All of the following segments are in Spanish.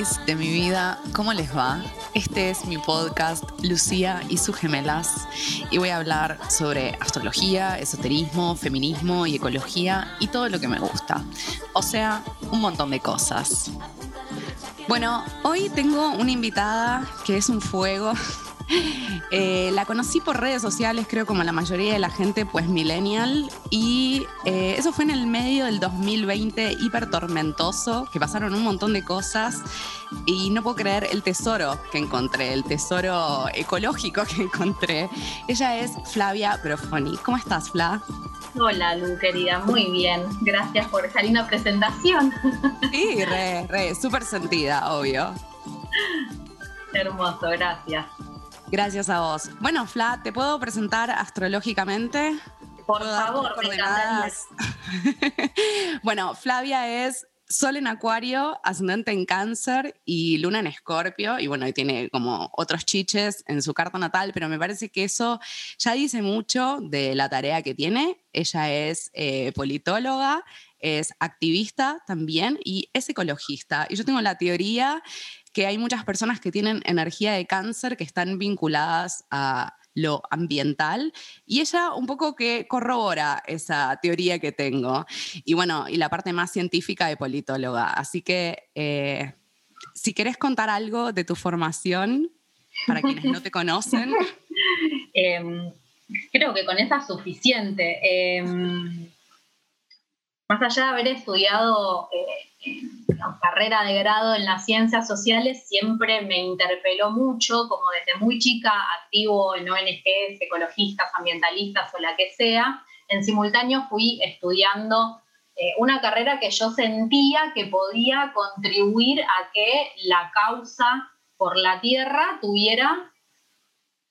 De mi vida, ¿cómo les va? Este es mi podcast Lucía y sus gemelas y voy a hablar sobre astrología, esoterismo, feminismo y ecología y todo lo que me gusta. O sea, un montón de cosas. Bueno, hoy tengo una invitada que es un fuego. Eh, la conocí por redes sociales, creo como la mayoría de la gente, pues millennial, y eh, eso fue en el medio del 2020 hiper tormentoso, que pasaron un montón de cosas, y no puedo creer el tesoro que encontré, el tesoro ecológico que encontré. Ella es Flavia Profoni. ¿Cómo estás, Fla? Hola, Lu, querida, muy bien. Gracias por esa linda presentación. Sí, re, re, súper sentida, obvio. Hermoso, gracias. Gracias a vos. Bueno, Fla, ¿te puedo presentar astrológicamente? Por favor, me bueno, Flavia es Sol en Acuario, ascendente en Cáncer y Luna en Escorpio. Y bueno, y tiene como otros chiches en su carta natal, pero me parece que eso ya dice mucho de la tarea que tiene. Ella es eh, politóloga, es activista también y es ecologista. Y yo tengo la teoría que hay muchas personas que tienen energía de cáncer que están vinculadas a lo ambiental y ella un poco que corrobora esa teoría que tengo y bueno, y la parte más científica de politóloga. Así que eh, si querés contar algo de tu formación para quienes no te conocen. Em, creo que con esa es suficiente. Em, más allá de haber estudiado eh, carrera de grado en las ciencias sociales, siempre me interpeló mucho, como desde muy chica, activo en ONGs, ecologistas, ambientalistas o la que sea. En simultáneo fui estudiando eh, una carrera que yo sentía que podía contribuir a que la causa por la tierra tuviera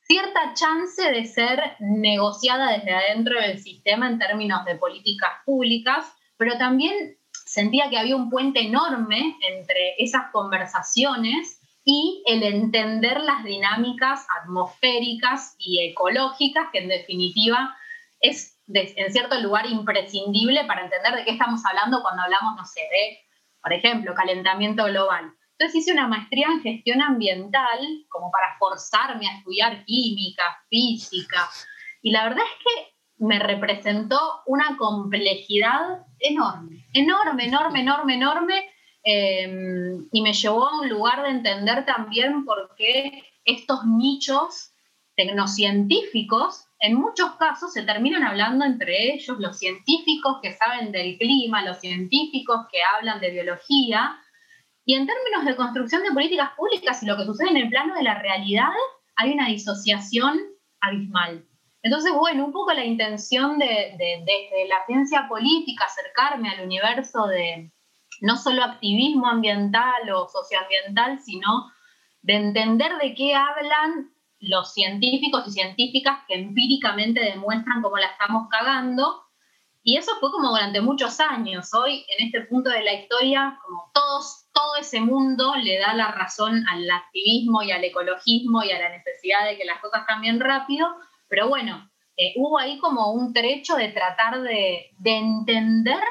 cierta chance de ser negociada desde adentro del sistema en términos de políticas públicas pero también sentía que había un puente enorme entre esas conversaciones y el entender las dinámicas atmosféricas y ecológicas, que en definitiva es en cierto lugar imprescindible para entender de qué estamos hablando cuando hablamos, no sé, de, por ejemplo, calentamiento global. Entonces hice una maestría en gestión ambiental como para forzarme a estudiar química, física, y la verdad es que me representó una complejidad enorme, enorme, enorme, enorme, enorme, em, y me llevó a un lugar de entender también por qué estos nichos tecnocientíficos, en muchos casos se terminan hablando entre ellos, los científicos que saben del clima, los científicos que hablan de biología, y en términos de construcción de políticas públicas y lo que sucede en el plano de la realidad, hay una disociación abismal. Entonces, bueno, un poco la intención de, desde la ciencia política acercarme al universo de no solo activismo ambiental o socioambiental, sino de entender de qué hablan los científicos y científicas que empíricamente demuestran cómo la estamos cagando. Y eso fue como durante muchos años. Hoy, en este punto de la historia, como todos, todo ese mundo le da la razón al activismo y al ecologismo y a la necesidad de que las cosas cambien rápido, pero bueno, eh, hubo ahí como un trecho de tratar de, entender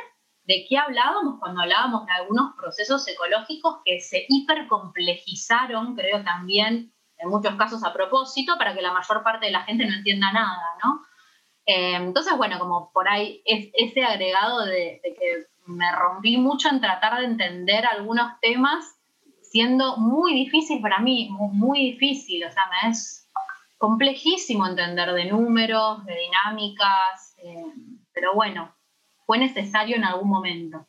de qué hablábamos cuando hablábamos de algunos procesos ecológicos que se hipercomplejizaron, creo también, en muchos casos a propósito, para que la mayor parte de la gente no entienda nada, ¿no? Eh, entonces, bueno, como por ahí es, ese agregado de, que me rompí mucho en tratar de entender algunos temas, siendo muy difícil para mí, muy, muy difícil, o sea, me es complejísimo entender de números, de dinámicas, eh, pero bueno, fue necesario en algún momento.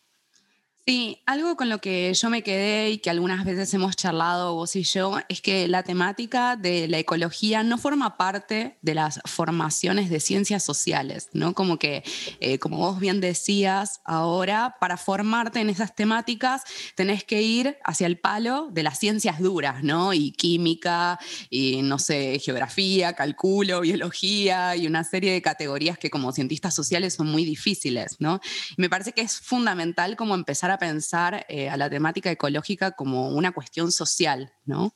Sí, algo con lo que yo me quedé y que algunas veces hemos charlado vos y yo es que la temática de la ecología no forma parte de las formaciones de ciencias sociales, ¿no? Como que, eh, como vos bien decías ahora, para formarte en esas temáticas tenés que ir hacia el palo de las ciencias duras, ¿no? Y química, y no sé, geografía, cálculo, biología y una serie de categorías que como cientistas sociales son muy difíciles, ¿no? Y me parece que es fundamental como empezar a pensar eh, a la temática ecológica como una cuestión social, ¿no?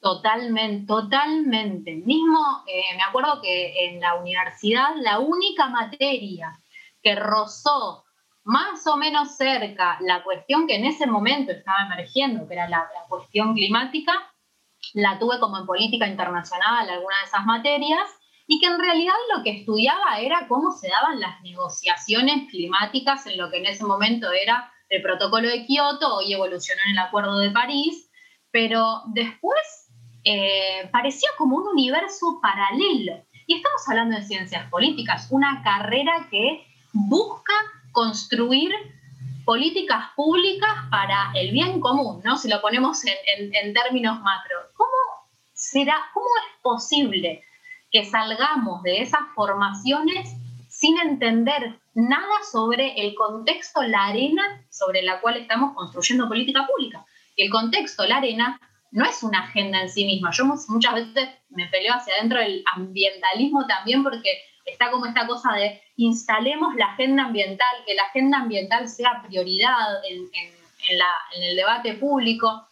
Totalmente, totalmente. Mismo, eh, me acuerdo que en la universidad la única materia que rozó más o menos cerca la cuestión que en ese momento estaba emergiendo, que era la, la cuestión climática, la tuve como en política internacional, alguna de esas materias, y que en realidad lo que estudiaba era cómo se daban las negociaciones climáticas en lo que en ese momento era el protocolo de Kioto, hoy evolucionó en el Acuerdo de París, pero después eh, pareció como un universo paralelo. Y estamos hablando de ciencias políticas, una carrera que busca construir políticas públicas para el bien común, ¿no? Si lo ponemos en, términos macro. ¿Cómo será, cómo es posible que salgamos de esas formaciones sin entender nada sobre el contexto, la arena sobre la cual estamos construyendo política pública. Y el contexto, la arena, no es una agenda en sí misma. Yo muchas veces me peleo hacia adentro del ambientalismo también porque está como esta cosa de instalemos la agenda ambiental, que la agenda ambiental sea prioridad en, en el debate público.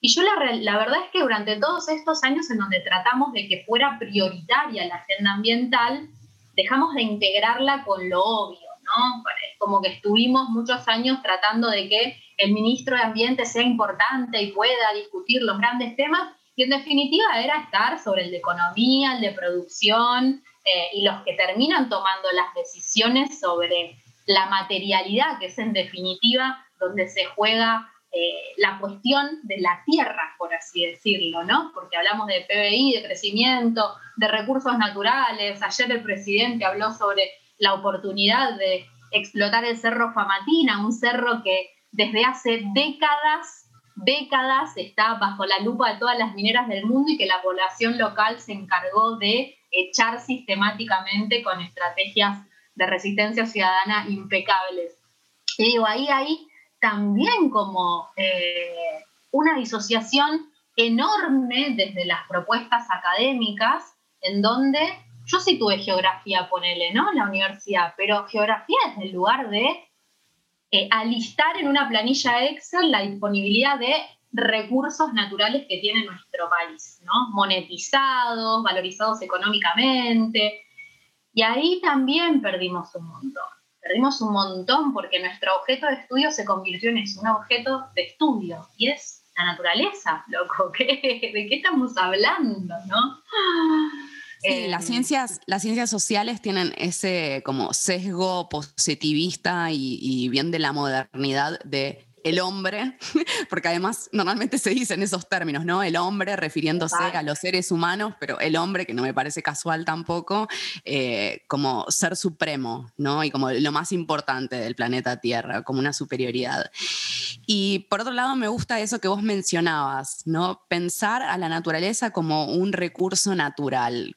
Y yo la, la, verdad es que durante todos estos años en donde tratamos de que fuera prioritaria la agenda ambiental, dejamos de integrarla con lo obvio, ¿no? Como que estuvimos muchos años tratando de que el ministro de Ambiente sea importante y pueda discutir los grandes temas, y en definitiva era estar sobre el de economía, el de producción, eh, y los que terminan tomando las decisiones sobre la materialidad, que es en definitiva donde se juega eh, la cuestión de la tierra, por así decirlo, ¿no? Porque hablamos de PBI, de crecimiento, de recursos naturales. Ayer el presidente habló sobre la oportunidad de explotar el cerro Famatina, un cerro que desde hace décadas, décadas está bajo la lupa de todas las mineras del mundo y que la población local se encargó de echar sistemáticamente con estrategias de resistencia ciudadana impecables. Y digo, ahí hay también como eh, una disociación enorme desde las propuestas académicas, en donde yo sí tuve geografía, ponele, ¿no? La universidad, pero geografía desde el lugar de eh, alistar en una planilla Excel la disponibilidad de recursos naturales que tiene nuestro país, ¿no? Monetizados, valorizados económicamente. Y ahí también perdimos un montón perdimos un montón porque nuestro objeto de estudio se convirtió en eso, un objeto de estudio, y es la naturaleza, loco, ¿de qué estamos hablando, no? Sí, las, ciencias, las ciencias sociales tienen ese como sesgo positivista y bien de la modernidad de el hombre, porque además normalmente se dicen esos términos, ¿no? El hombre refiriéndose a los seres humanos, pero el hombre, que no me parece casual tampoco, eh, como ser supremo, ¿no? Y como lo más importante del planeta Tierra, como una superioridad. Y por otro lado, me gusta eso que vos mencionabas, ¿no? Pensar a la naturaleza como un recurso natural.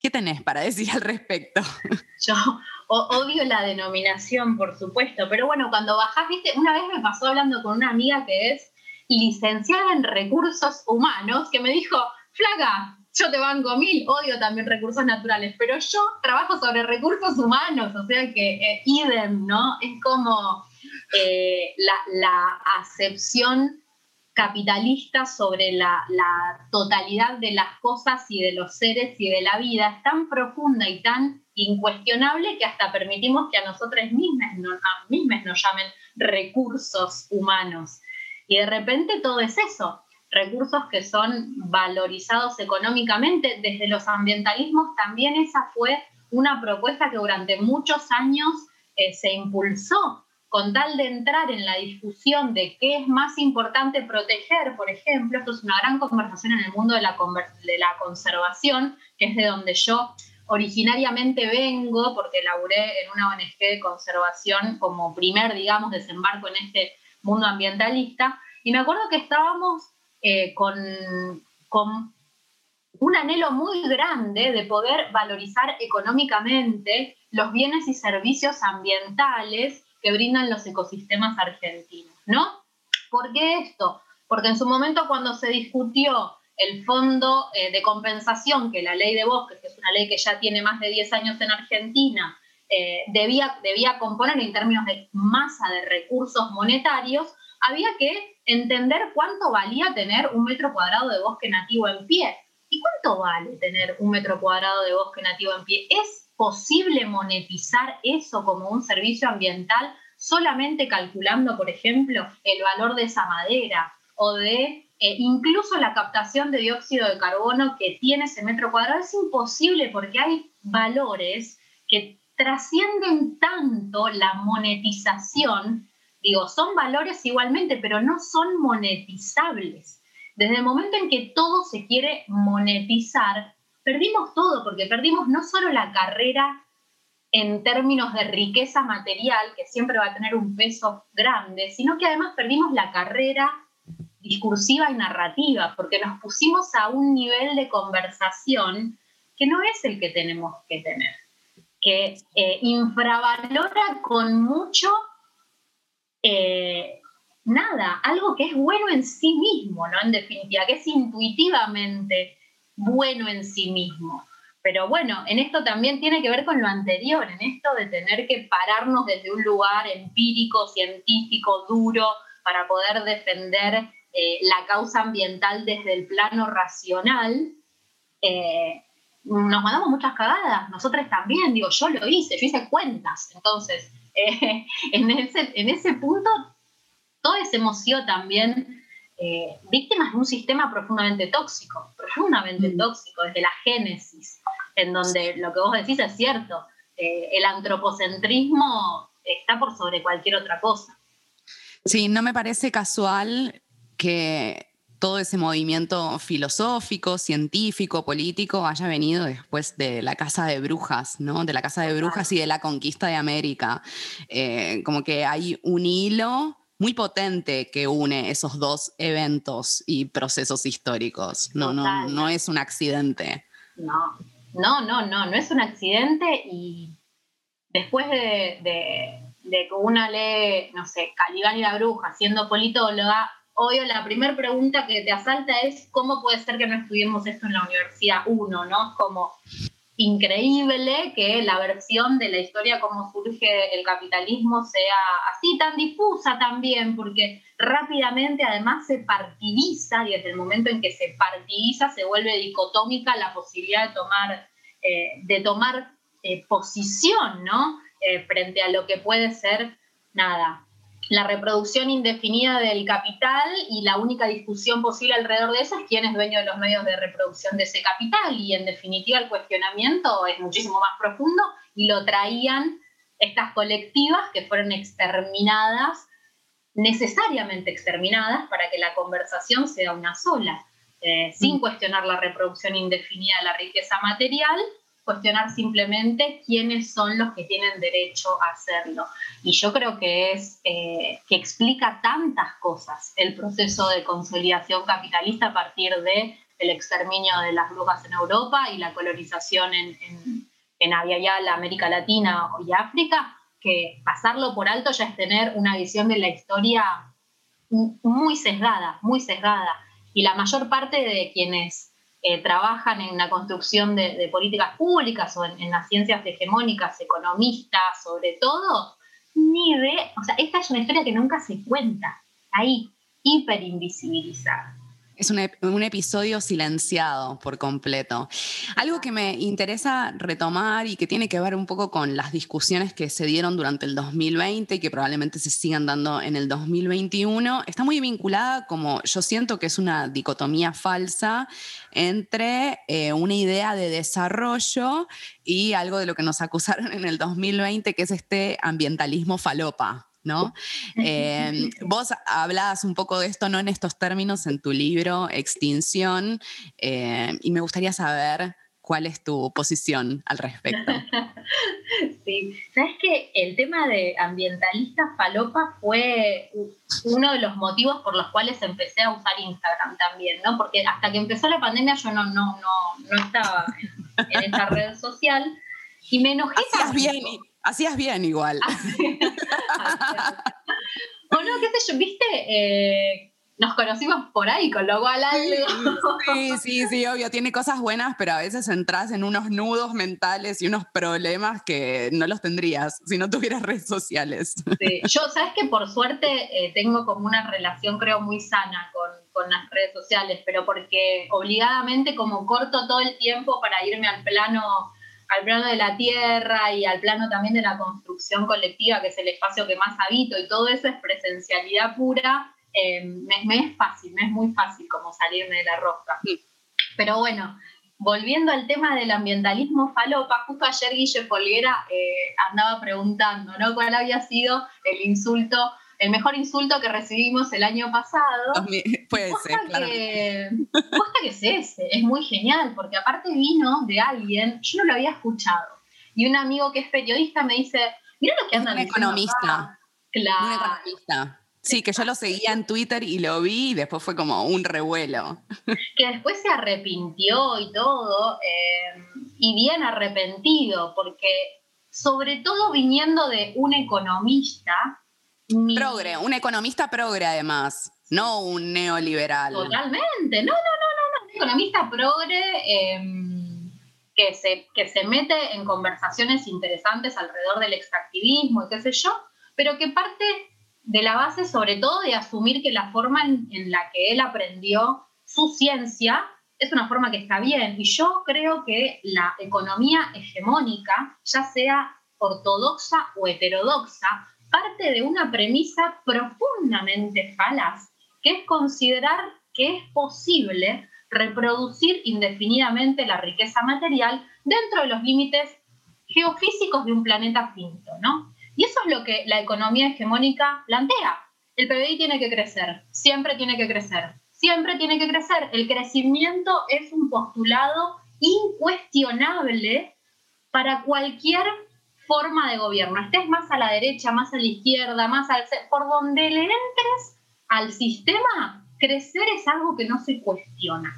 ¿Qué tenés para decir al respecto? Yo odio la denominación, por supuesto, pero bueno, cuando bajás, viste, una vez me pasó hablando con una amiga que es licenciada en recursos humanos, que me dijo, flaca, yo te banco mil, odio también recursos naturales, pero yo trabajo sobre recursos humanos, o sea que eh, idem, ¿no? Es como eh, la, la acepción capitalista sobre la, totalidad de las cosas y de los seres y de la vida es tan profunda y tan incuestionable que hasta permitimos que a nosotros mismos, nos llamen recursos humanos. Y de repente todo es eso, recursos que son valorizados económicamente. Desde los ambientalismos también esa fue una propuesta que durante muchos años eh, se impulsó con tal de entrar en la discusión de qué es más importante proteger, por ejemplo, esto es una gran conversación en el mundo de la, conservación, que es de donde yo originariamente vengo, porque laburé en una ONG de conservación como primer, digamos, desembarco en este mundo ambientalista, y me acuerdo que estábamos eh, con un anhelo muy grande de poder valorizar económicamente los bienes y servicios ambientales que brindan los ecosistemas argentinos, ¿no? ¿Por qué esto? Porque en su momento cuando se discutió el fondo eh, de compensación, que la ley de bosques, que es una ley que ya tiene más de 10 años en Argentina, eh, debía, debía componer en términos de masa de recursos monetarios, había que entender cuánto valía tener un metro cuadrado de bosque nativo en pie. ¿Y cuánto vale tener un metro cuadrado de bosque nativo en pie? Es posible monetizar eso como un servicio ambiental solamente calculando, por ejemplo, el valor de esa madera o de eh, incluso la captación de dióxido de carbono que tiene ese metro cuadrado. Es imposible porque hay valores que trascienden tanto la monetización, digo, son valores igualmente, pero no son monetizables. Desde el momento en que todo se quiere monetizar, perdimos todo, porque perdimos no solo la carrera en términos de riqueza material, que siempre va a tener un peso grande, sino que además perdimos la carrera discursiva y narrativa, porque nos pusimos a un nivel de conversación que no es el que tenemos que tener, que eh, infravalora con mucho eh, nada, algo que es bueno en sí mismo, ¿no? En definitiva, que es intuitivamente bueno en sí mismo. Pero bueno, en esto también tiene que ver con lo anterior, en esto de tener que pararnos desde un lugar empírico, científico, duro, para poder defender eh, la causa ambiental desde el plano racional. Eh, nos mandamos muchas cagadas, nosotros también, digo, yo lo hice, yo hice cuentas, entonces, eh, en, ese, en ese punto, todo ese emoción también víctimas de un sistema profundamente tóxico, profundamente mm. tóxico, desde la génesis en donde lo que vos decís es cierto, eh, el antropocentrismo está por sobre cualquier otra cosa. Sí, no me parece casual que todo ese movimiento filosófico, científico, político haya venido después de la Casa de Brujas, ¿no? De la Casa de Brujas y de la conquista de América. Eh, como que hay un hilo muy potente que une esos dos eventos y procesos históricos. No, no, no es un accidente. No, no, no, no, no es un accidente y después de, que una lee, no sé, Calibán y la bruja siendo politóloga, obvio la primera pregunta que te asalta es cómo puede ser que no estudiemos esto en la universidad uno, ¿no? Como increíble que la versión de la historia cómo surge el capitalismo sea así tan difusa también, porque rápidamente además se partidiza y desde el momento en que se partidiza se vuelve dicotómica la posibilidad de tomar, eh, de tomar eh, posición, ¿no? Eh, frente a lo que puede ser, nada, la reproducción indefinida del capital y la única discusión posible alrededor de eso es quién es dueño de los medios de reproducción de ese capital y en definitiva el cuestionamiento es muchísimo más profundo y lo traían estas colectivas que fueron exterminadas, necesariamente exterminadas para que la conversación sea una sola, eh, sin mm. cuestionar la reproducción indefinida de la riqueza material cuestionar simplemente quiénes son los que tienen derecho a hacerlo. Y yo creo que es eh, que explica tantas cosas el proceso de consolidación capitalista a partir de el exterminio de las brujas en Europa y la colonización en, en, en la América Latina y África, que pasarlo por alto ya es tener una visión de la historia muy sesgada, muy sesgada. Y la mayor parte de quienes eh, trabajan en la construcción de, políticas públicas o en, las ciencias hegemónicas, economistas sobre todo, ni de, o sea, esta es una historia que nunca se cuenta, ahí, hiper invisibilizada. Es un, episodio silenciado por completo. Algo que me interesa retomar y que tiene que ver un poco con las discusiones que se dieron durante el 2020 y que probablemente se sigan dando en el 2021, está muy vinculada, como yo siento que es una dicotomía falsa entre eh, una idea de desarrollo y algo de lo que nos acusaron en el 2020, que es este ambientalismo falopa. ¿No? Em, vos hablabas un poco de esto, no en estos términos, en tu libro Extinción, em, y me gustaría saber cuál es tu posición al respecto. Sí, sabes que el tema de ambientalista falopa fue uno de los motivos por los cuales empecé a usar Instagram también, ¿no? Porque hasta que empezó la pandemia yo no, no, no, no estaba en, esa red social y me enojé. Hacías bien, hacías bien igual. o no, qué sé yo, viste, eh, nos conocimos por ahí, con lo cual Sí, sí, sí, obvio, tiene cosas buenas, pero a veces entras en unos nudos mentales y unos problemas que no los tendrías si no tuvieras redes sociales. Sí, yo, sabes que por suerte eh, tengo como una relación, creo, muy sana con, con las redes sociales, pero porque obligadamente como corto todo el tiempo para irme al plano al plano de la tierra y al plano también de la construcción colectiva, que es el espacio que más habito, y todo eso es presencialidad pura, eh, me, es fácil, me es muy fácil como salirme de la rosca. Pero bueno, volviendo al tema del ambientalismo falopa, justo ayer Guille Folguera eh, andaba preguntando, ¿no? ¿Cuál había sido el insulto, el mejor insulto que recibimos el año pasado? Puede ser, claro. Que, que es ese, es muy genial, porque aparte vino de alguien, yo no lo había escuchado, y un amigo que es periodista me dice, mira lo que andan un economista. Claro. Un economista. Sí, que yo lo seguía en Twitter y lo vi y después fue como un revuelo. Que después se arrepintió y todo, eh, y bien arrepentido, porque sobre todo viniendo de un economista. Progre, un economista progre además, no un neoliberal. Totalmente, no, no, no, no, un economista progre em, que, se, que se mete en conversaciones interesantes alrededor del extractivismo y qué sé yo, pero que parte de la base sobre todo de asumir que la forma en, la que él aprendió su ciencia es una forma que está bien. Y yo creo que la economía hegemónica, ya sea ortodoxa o heterodoxa, parte de una premisa profundamente falaz, que es considerar que es posible reproducir indefinidamente la riqueza material dentro de los límites geofísicos de un planeta finito, ¿no? Y eso es lo que la economía hegemónica plantea. El PBI tiene que crecer, siempre tiene que crecer, siempre tiene que crecer. El crecimiento es un postulado incuestionable para cualquier forma de gobierno. Estés más a la derecha, más a la izquierda, más al... Por donde le entres al sistema, crecer es algo que no se cuestiona.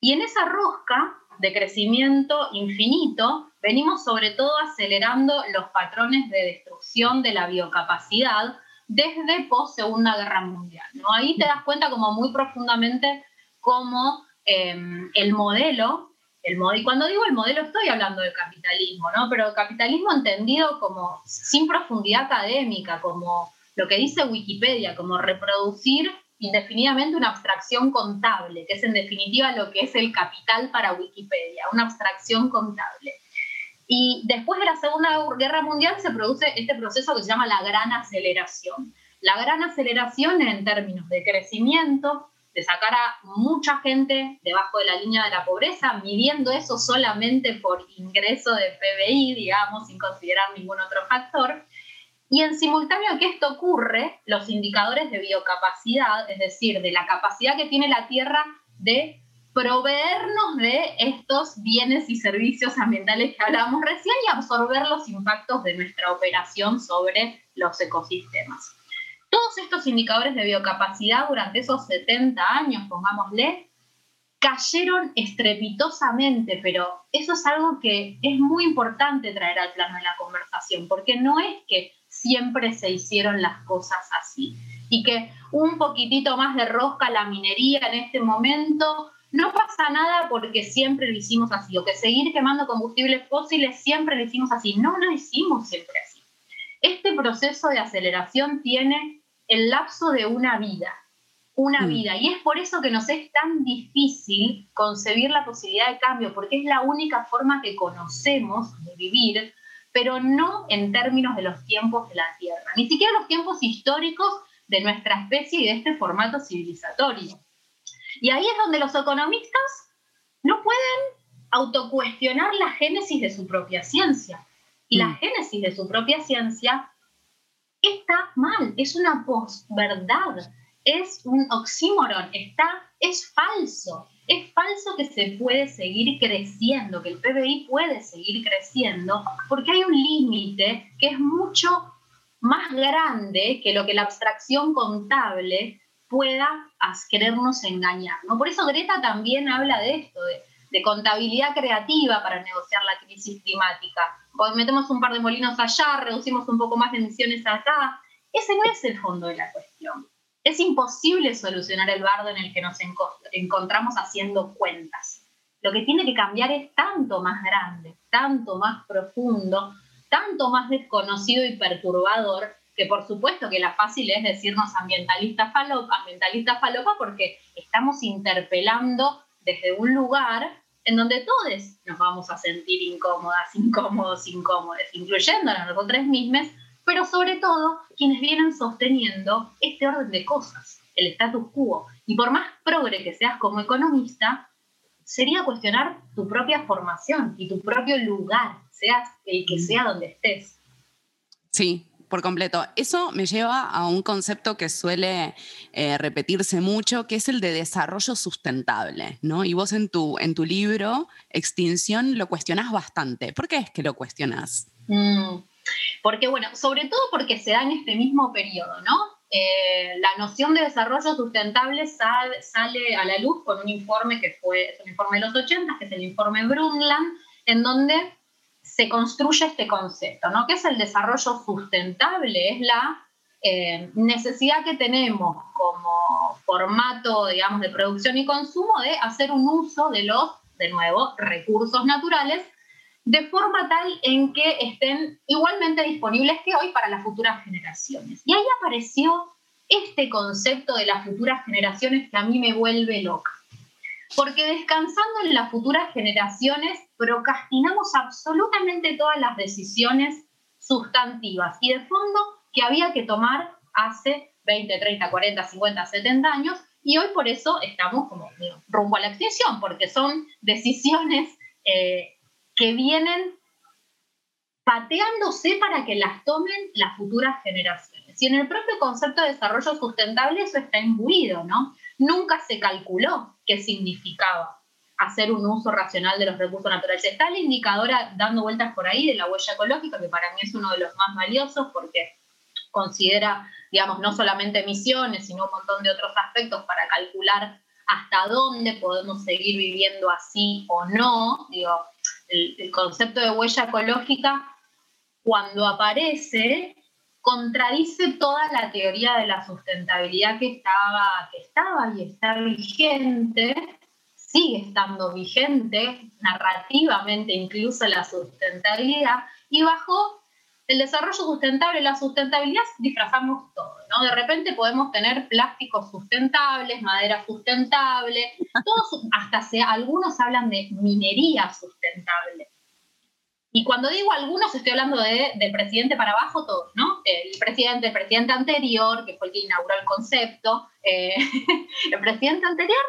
Y en esa rosca de crecimiento infinito, venimos sobre todo acelerando los patrones de destrucción de la biocapacidad desde post Segunda Guerra Mundial. ¿no? Ahí te das cuenta como muy profundamente cómo em, el modelo, el y cuando digo el modelo estoy hablando del capitalismo, ¿no? pero capitalismo entendido como sin profundidad académica, como lo que dice Wikipedia, como reproducir indefinidamente una abstracción contable, que es en definitiva lo que es el capital para Wikipedia, una abstracción contable. Y después de la Segunda Guerra Mundial se produce este proceso que se llama la gran aceleración. La gran aceleración en términos de crecimiento, de sacar a mucha gente debajo de la línea de la pobreza, midiendo eso solamente por ingreso de PBI, digamos, sin considerar ningún otro factor, y en simultáneo que esto ocurre, los indicadores de biocapacidad, es decir, de la capacidad que tiene la Tierra de proveernos de estos bienes y servicios ambientales que hablábamos recién y absorber los impactos de nuestra operación sobre los ecosistemas. Todos estos indicadores de biocapacidad durante esos 70 años, pongámosle, cayeron estrepitosamente, pero eso es algo que es muy importante traer al plano de la conversación, porque no es que siempre se hicieron las cosas así. Y que un poquitito más de rosca la minería en este momento no pasa nada porque siempre lo hicimos así, o que seguir quemando combustibles fósiles siempre lo hicimos así. No lo hicimos siempre así. Este proceso de aceleración tiene el lapso de una vida, una mm. vida. Y es por eso que nos es tan difícil concebir la posibilidad de cambio, porque es la única forma que conocemos de vivir pero no en términos de los tiempos de la Tierra, ni siquiera los tiempos históricos de nuestra especie y de este formato civilizatorio. Y ahí es donde los economistas no pueden autocuestionar la génesis de su propia ciencia. Y la mm. génesis de su propia ciencia está mal, es una posverdad, es un oxímoron, está, es falso es falso que se puede seguir creciendo, que el PBI puede seguir creciendo, porque hay un límite que es mucho más grande que lo que la abstracción contable pueda querernos engañar. Por eso Greta también habla de esto, de, de contabilidad creativa para negociar la crisis climática. Metemos un par de molinos allá, reducimos un poco más de emisiones acá. Ese no es el fondo de la cuestión. Es imposible solucionar el bardo en el que nos encontramos haciendo cuentas. Lo que tiene que cambiar es tanto más grande, tanto más profundo, tanto más desconocido y perturbador, que por supuesto que la fácil es decirnos ambientalista falopa, ambientalista falopa porque estamos interpelando desde un lugar en donde todos nos vamos a sentir incómodas, incómodos, incómodos, incluyendo a nosotros mismos, pero sobre todo quienes vienen sosteniendo este orden de cosas, el status quo. Y por más progre que seas como economista, sería cuestionar tu propia formación y tu propio lugar, seas el que sea donde estés. Sí, por completo. Eso me lleva a un concepto que suele eh, repetirse mucho, que es el de desarrollo sustentable, ¿no? Y vos en tu, en tu libro, Extinción, lo cuestionás bastante. ¿Por qué es que lo cuestionás? Mm, porque, bueno, sobre todo porque se da en este mismo periodo, ¿no? Eh, la noción de desarrollo sustentable sale, a la luz con un informe que fue, es un informe de los 80, que es el informe Brundtland, en donde se construye este concepto, ¿no? que es el desarrollo sustentable, es la eh, necesidad que tenemos como formato, digamos, de producción y consumo de hacer un uso de los, de nuevo, recursos naturales de forma tal en que estén igualmente disponibles que hoy para las futuras generaciones. Y ahí apareció este concepto de las futuras generaciones que a mí me vuelve loca. Porque descansando en las futuras generaciones, procrastinamos absolutamente todas las decisiones sustantivas y de fondo que había que tomar hace 20, 30, 40, 50, 70 años y hoy por eso estamos como rumbo a la extinción, porque son decisiones eh, que vienen pateándose para que las tomen las futuras generaciones. Y en el propio concepto de desarrollo sustentable eso está imbuido, ¿no? Nunca se calculó qué significaba hacer un uso racional de los recursos naturales. Está la indicadora dando vueltas por ahí de la huella ecológica, que para mí es uno de los más valiosos porque considera, digamos, no solamente emisiones, sino un montón de otros aspectos para calcular hasta dónde podemos seguir viviendo así o no. Digo, el, el concepto de huella ecológica, cuando aparece, contradice toda la teoría de la sustentabilidad que estaba, que estaba y está vigente, sigue estando vigente narrativamente incluso la sustentabilidad, y bajo el desarrollo sustentable, la sustentabilidad disfrazamos todo, ¿no? De repente podemos tener plásticos sustentables, madera sustentable, todos, hasta se, algunos hablan de minería sustentable. Y cuando digo algunos, estoy hablando de, del presidente para abajo, todos, ¿no? El presidente, el presidente anterior, que fue el que inauguró el concepto, eh, el presidente anterior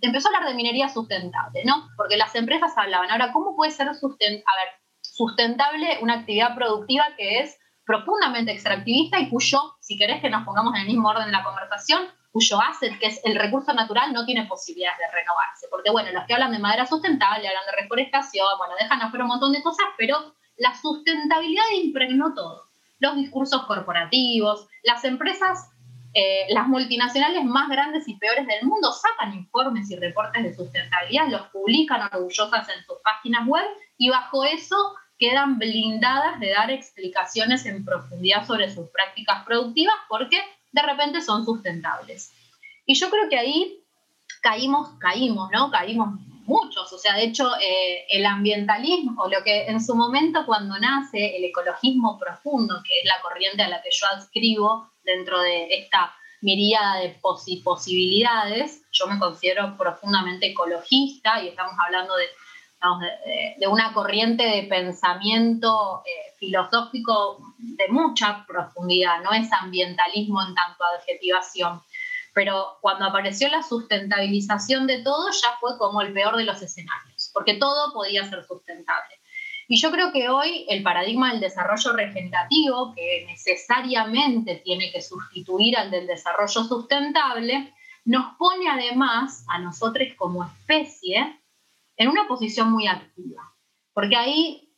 empezó a hablar de minería sustentable, ¿no? Porque las empresas hablaban, ahora, ¿cómo puede ser sustentable una actividad productiva que es profundamente extractivista y cuyo, si querés que nos pongamos en el mismo orden de la conversación, cuyo asset, que es el recurso natural, no tiene posibilidades de renovarse. Porque, bueno, los que hablan de madera sustentable, hablan de reforestación, bueno, dejan afuera un montón de cosas, pero la sustentabilidad impregnó todo. Los discursos corporativos, las empresas, eh, las multinacionales más grandes y peores del mundo sacan informes y reportes de sustentabilidad, los publican orgullosas en sus páginas web y bajo eso quedan blindadas de dar explicaciones en profundidad sobre sus prácticas productivas porque de repente son sustentables. Y yo creo que ahí caímos, caímos, ¿no? Caímos muchos, o sea, de hecho, eh, el ambientalismo, o lo que en su momento cuando nace el ecologismo profundo, que es la corriente a la que yo adscribo dentro de esta miríada de posibilidades, yo me considero profundamente ecologista y estamos hablando de de, una corriente de pensamiento eh, filosófico de mucha profundidad, no es ambientalismo en tanto adjetivación. Pero cuando apareció la sustentabilización de todo, ya fue como el peor de los escenarios, porque todo podía ser sustentable. Y yo creo que hoy el paradigma del desarrollo regenerativo, que necesariamente tiene que sustituir al del desarrollo sustentable, nos pone además a nosotros como especie en una posición muy activa, porque ahí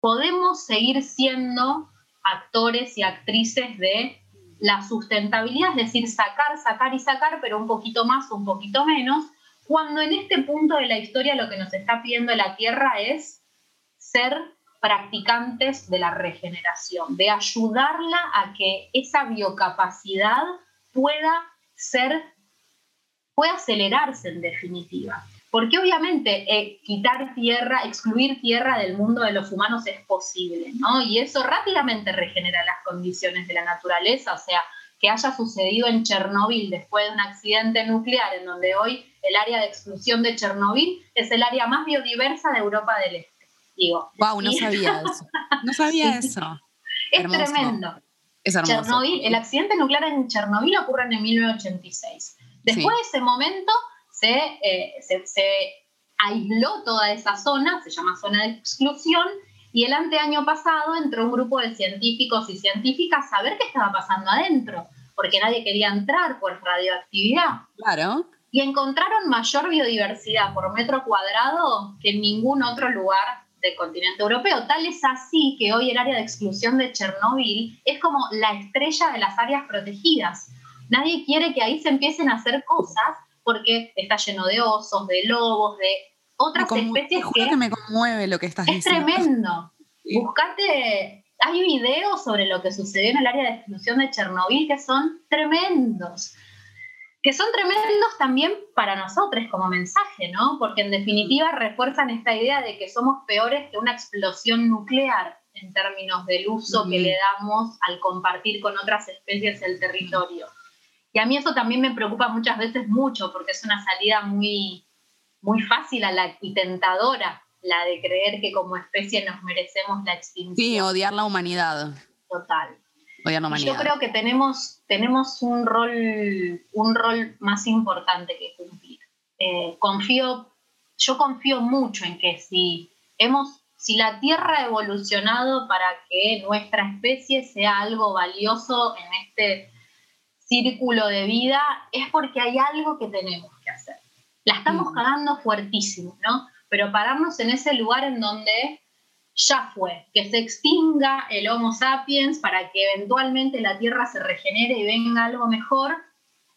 podemos seguir siendo actores y actrices de la sustentabilidad, es decir, sacar, sacar y sacar, pero un poquito más un poquito menos, cuando en este punto de la historia lo que nos está pidiendo la Tierra es ser practicantes de la regeneración, de ayudarla a que esa biocapacidad pueda ser, pueda acelerarse en definitiva. Porque obviamente eh, quitar tierra, excluir tierra del mundo de los humanos es posible, ¿no? Y eso rápidamente regenera las condiciones de la naturaleza, o sea, que haya sucedido en Chernóbil después de un accidente nuclear, en donde hoy el área de exclusión de Chernóbil es el área más biodiversa de Europa del Este. Digo. Wow, no sabía eso. No sabía eso. Es tremendo. Es hermoso. el accidente nuclear en Chernóbil ocurre en 1986. Después de ese momento eh, se, se, aisló toda esa zona, se llama zona de exclusión, y el anteaño pasado entró un grupo de científicos y científicas a ver qué estaba pasando adentro, porque nadie quería entrar por radioactividad. Claro. Y encontraron mayor biodiversidad por metro cuadrado que en ningún otro lugar del continente europeo. Tal es así que hoy el área de exclusión de Chernóbil es como la estrella de las áreas protegidas. Nadie quiere que ahí se empiecen a hacer cosas porque está lleno de osos, de lobos, de otras especies que, que me conmueve lo que estás es diciendo. Es tremendo. Buscate, hay videos sobre lo que sucedió en el área de exclusión de Chernobyl que son tremendos. Que son tremendos también para nosotros como mensaje, ¿no? Porque en definitiva refuerzan esta idea de que somos peores que una explosión nuclear en términos del uso que le damos al compartir con otras especies el territorio. Y a mí eso también me preocupa muchas veces mucho, porque es una salida muy, muy fácil a la y tentadora, la de creer que como especie nos merecemos la extinción. Sí, odiar la humanidad. Total. Odiar la humanidad. Yo creo que tenemos, tenemos un, rol, un rol más importante que cumplir. Eh, confío, yo confío mucho en que si hemos si la Tierra ha evolucionado para que nuestra especie sea algo valioso en este círculo de vida, es porque hay algo que tenemos que hacer. La estamos mm. cagando fuertísimo, ¿no? Pero pararnos en ese lugar en donde ya fue, que se extinga el Homo sapiens para que eventualmente la Tierra se regenere y venga algo mejor,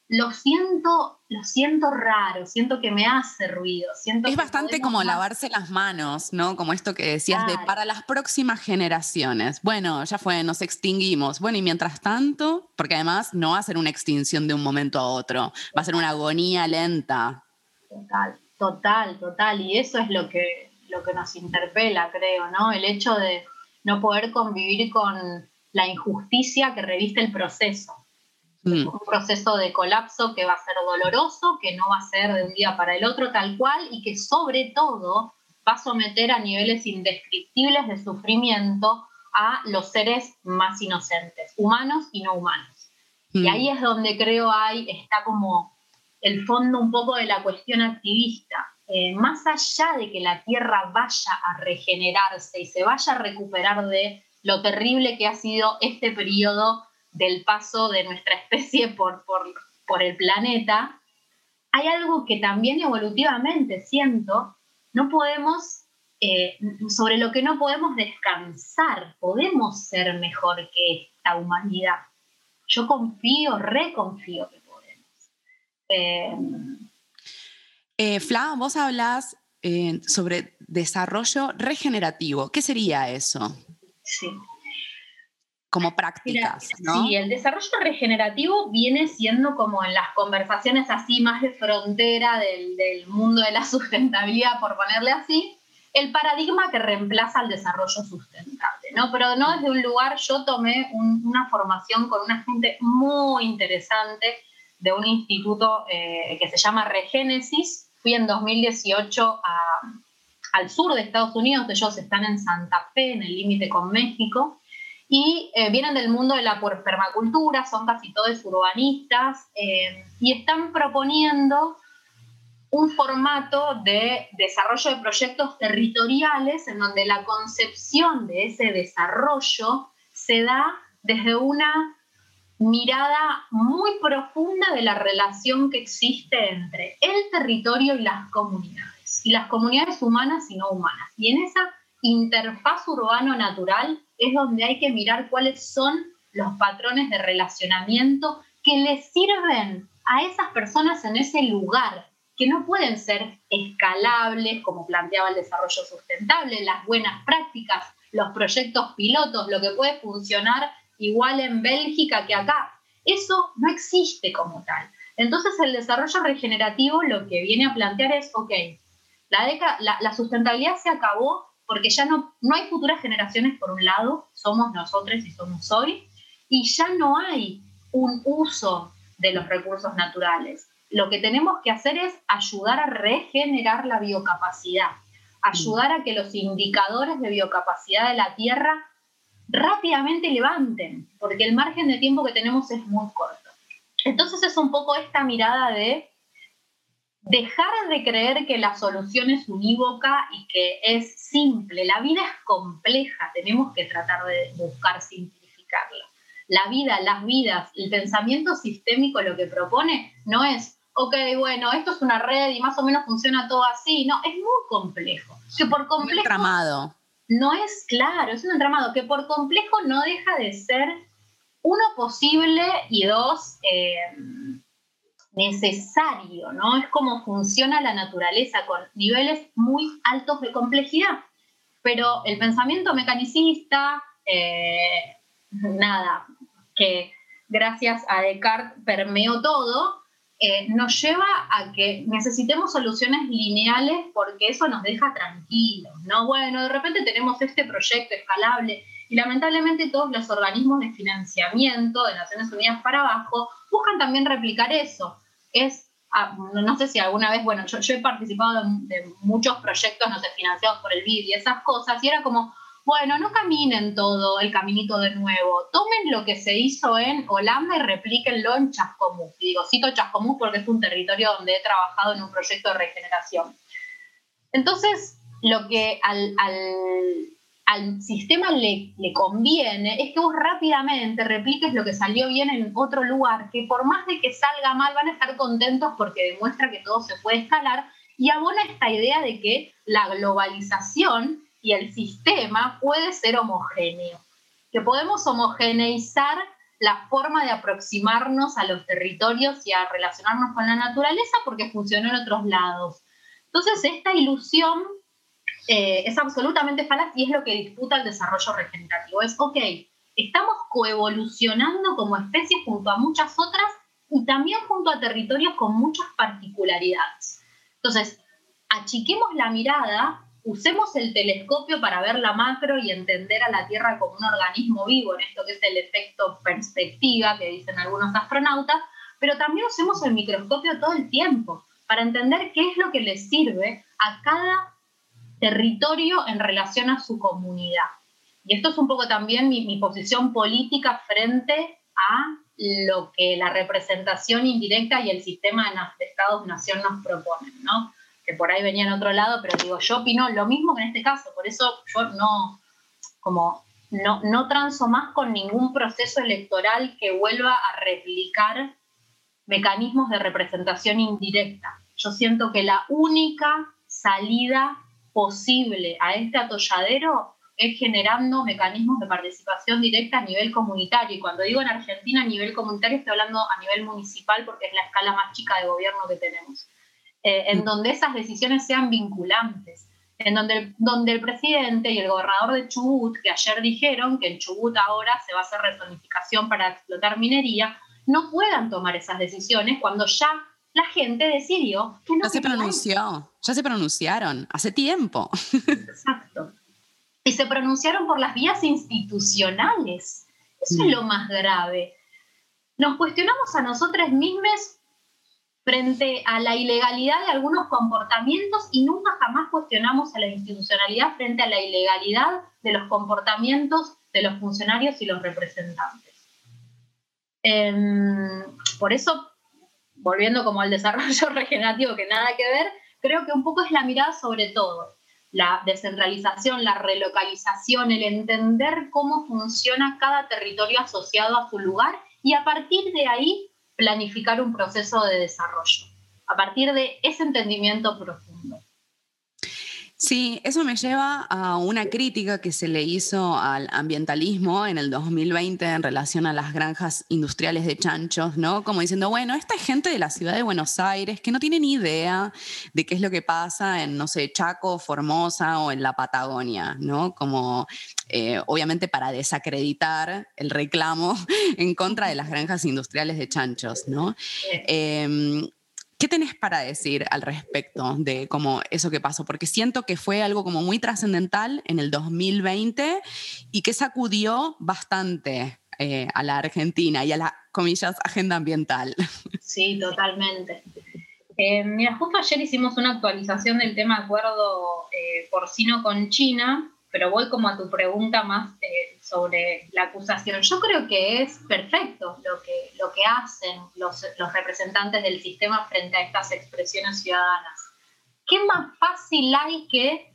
lo siento, lo siento raro, siento que me hace ruido. Siento es bastante como lavarse las manos, ¿no? Como esto que decías de para las próximas generaciones. Bueno, ya fue, nos extinguimos. Bueno, y mientras tanto, porque además no va a ser una extinción de un momento a otro, va a ser una agonía lenta. Total, total, total. Y eso es lo que, lo que nos interpela, creo, ¿no? El hecho de no poder convivir con la injusticia que reviste el proceso Mm. Un proceso de colapso que va a ser doloroso, que no va a ser de un día para el otro tal cual y que sobre todo va a someter a niveles indescriptibles de sufrimiento a los seres más inocentes, humanos y no humanos. Y mm. ahí es donde creo hay, está como el fondo un poco de la cuestión activista. Eh, más allá de que la Tierra vaya a regenerarse y se vaya a recuperar de lo terrible que ha sido este periodo del paso de nuestra especie por, por, el planeta, hay algo que también evolutivamente siento, no podemos, eh, sobre lo que no podemos descansar, podemos ser mejor que esta humanidad. Yo confío, reconfío que podemos. Eh, eh, Fla, vos hablas sobre desarrollo regenerativo. ¿Qué sería eso? Sí como prácticas. ¿no? Sí, el desarrollo regenerativo viene siendo como en las conversaciones así más de frontera del, mundo de la sustentabilidad, por ponerle así, el paradigma que reemplaza al desarrollo sustentable, ¿no? Pero no desde un lugar, yo tomé una formación con una gente muy interesante de un instituto eh, que se llama Regénesis. Fui en 2018 al sur de Estados Unidos, ellos están en Santa Fe, en el límite con México, y eh, vienen del mundo de la permacultura, son casi todos urbanistas eh, y están proponiendo un formato de desarrollo de proyectos territoriales en donde la concepción de ese desarrollo se da desde una mirada muy profunda de la relación que existe entre el territorio y las comunidades, y las comunidades humanas y no humanas. Y en esa interfaz urbano-natural es donde hay que mirar cuáles son los patrones de relacionamiento que les sirven a esas personas en ese lugar, que no pueden ser escalables, como planteaba el desarrollo sustentable, las buenas prácticas, los proyectos pilotos, lo que puede funcionar igual en Bélgica que acá. Eso no existe como tal. Entonces el desarrollo regenerativo lo que viene a plantear es, ok, la, la, la sustentabilidad se acabó porque ya no, no hay futuras generaciones por un lado, somos nosotros y somos hoy, y ya no hay un uso de los recursos naturales. Lo que tenemos que hacer es ayudar a regenerar la biocapacidad, ayudar a que los indicadores de biocapacidad de la Tierra rápidamente levanten, porque el margen de tiempo que tenemos es muy corto. Entonces es un poco esta mirada de dejar de creer que la solución es unívoca y que es simple. La vida es compleja, tenemos que tratar de buscar simplificarla. La vida, las vidas, el pensamiento sistémico lo que propone no es, ok, bueno, esto es una red y más o menos funciona todo así. No, es muy complejo. Que por complejo... Un entramado. No es claro, es un entramado que por complejo no deja de ser uno posible y dos... Eh, necesario, ¿no? Es como funciona la naturaleza con niveles muy altos de complejidad. Pero el pensamiento mecanicista, eh, nada, que gracias a Descartes permeó todo, eh, nos lleva a que necesitemos soluciones lineales porque eso nos deja tranquilos, ¿no? Bueno, de repente tenemos este proyecto escalable y lamentablemente todos los organismos de financiamiento de Naciones Unidas para abajo buscan también replicar eso es, ah, no sé si alguna vez, bueno, yo, he participado de, muchos proyectos, no sé, financiados por el BID y esas cosas, y era como, bueno, no caminen todo el caminito de nuevo, tomen lo que se hizo en Holanda y replíquenlo en Chascomús. Y digo, cito Chascomús porque es un territorio donde he trabajado en un proyecto de regeneración. Entonces, lo que al al sistema le, le, conviene es que vos rápidamente repliques lo que salió bien en otro lugar, que por más de que salga mal van a estar contentos porque demuestra que todo se puede escalar y abona esta idea de que la globalización y el sistema puede ser homogéneo, que podemos homogeneizar la forma de aproximarnos a los territorios y a relacionarnos con la naturaleza porque funcionó en otros lados. Entonces, esta ilusión eh, es absolutamente falaz y es lo que disputa el desarrollo regenerativo. Es, ok, estamos coevolucionando como especie junto a muchas otras y también junto a territorios con muchas particularidades. Entonces, achiquemos la mirada, usemos el telescopio para ver la macro y entender a la Tierra como un organismo vivo, en esto que es el efecto perspectiva que dicen algunos astronautas, pero también usemos el microscopio todo el tiempo para entender qué es lo que les sirve a cada territorio en relación a su comunidad. Y esto es un poco también mi, posición política frente a lo que la representación indirecta y el sistema de Estados-Nación nos proponen, ¿no? Que por ahí venía en otro lado, pero digo, yo opino lo mismo que en este caso, por eso yo no, como, no, no transo más con ningún proceso electoral que vuelva a replicar mecanismos de representación indirecta. Yo siento que la única salida posible a este atolladero es generando mecanismos de participación directa a nivel comunitario. Y cuando digo en Argentina a nivel comunitario, estoy hablando a nivel municipal porque es la escala más chica de gobierno que tenemos. Eh, en mm. donde esas decisiones sean vinculantes. En donde, donde el presidente y el gobernador de Chubut, que ayer dijeron que en Chubut ahora se va a hacer rezonificación para explotar minería, no puedan tomar esas decisiones cuando ya la gente decidió que no. Ya se pronunció, ya se pronunciaron hace tiempo. Exacto. Y se pronunciaron por las vías institucionales. Eso es mm. lo más grave. Nos cuestionamos a nosotros mismos frente a la ilegalidad de algunos comportamientos y nunca jamás cuestionamos a la institucionalidad frente a la ilegalidad de los comportamientos de los funcionarios y los representantes. Em, por eso volviendo como al desarrollo regenerativo que nada que ver, creo que un poco es la mirada sobre todo, la descentralización, la relocalización, el entender cómo funciona cada territorio asociado a su lugar y a partir de ahí planificar un proceso de desarrollo, a partir de ese entendimiento profundo. Sí, eso me lleva a una crítica que se le hizo al ambientalismo en el 2020 en relación a las granjas industriales de chanchos, ¿no? Como diciendo, bueno, esta gente de la ciudad de Buenos Aires que no tiene ni idea de qué es lo que pasa en, no sé, Chaco, Formosa o en la Patagonia, ¿no? Como, eh, obviamente, para desacreditar el reclamo en contra de las granjas industriales de chanchos, ¿no? Em, ¿Qué tenés para decir al respecto de cómo eso que pasó? Porque siento que fue algo como muy trascendental en el 2020 y que sacudió bastante eh, a la Argentina y a la, comillas, agenda ambiental. Sí, totalmente. Eh, mira, justo ayer hicimos una actualización del tema acuerdo eh, porcino con China, pero voy como a tu pregunta más eh, sobre la acusación. Yo creo que es perfecto lo que, lo que hacen los, los representantes del sistema frente a estas expresiones ciudadanas. ¿Qué más fácil hay que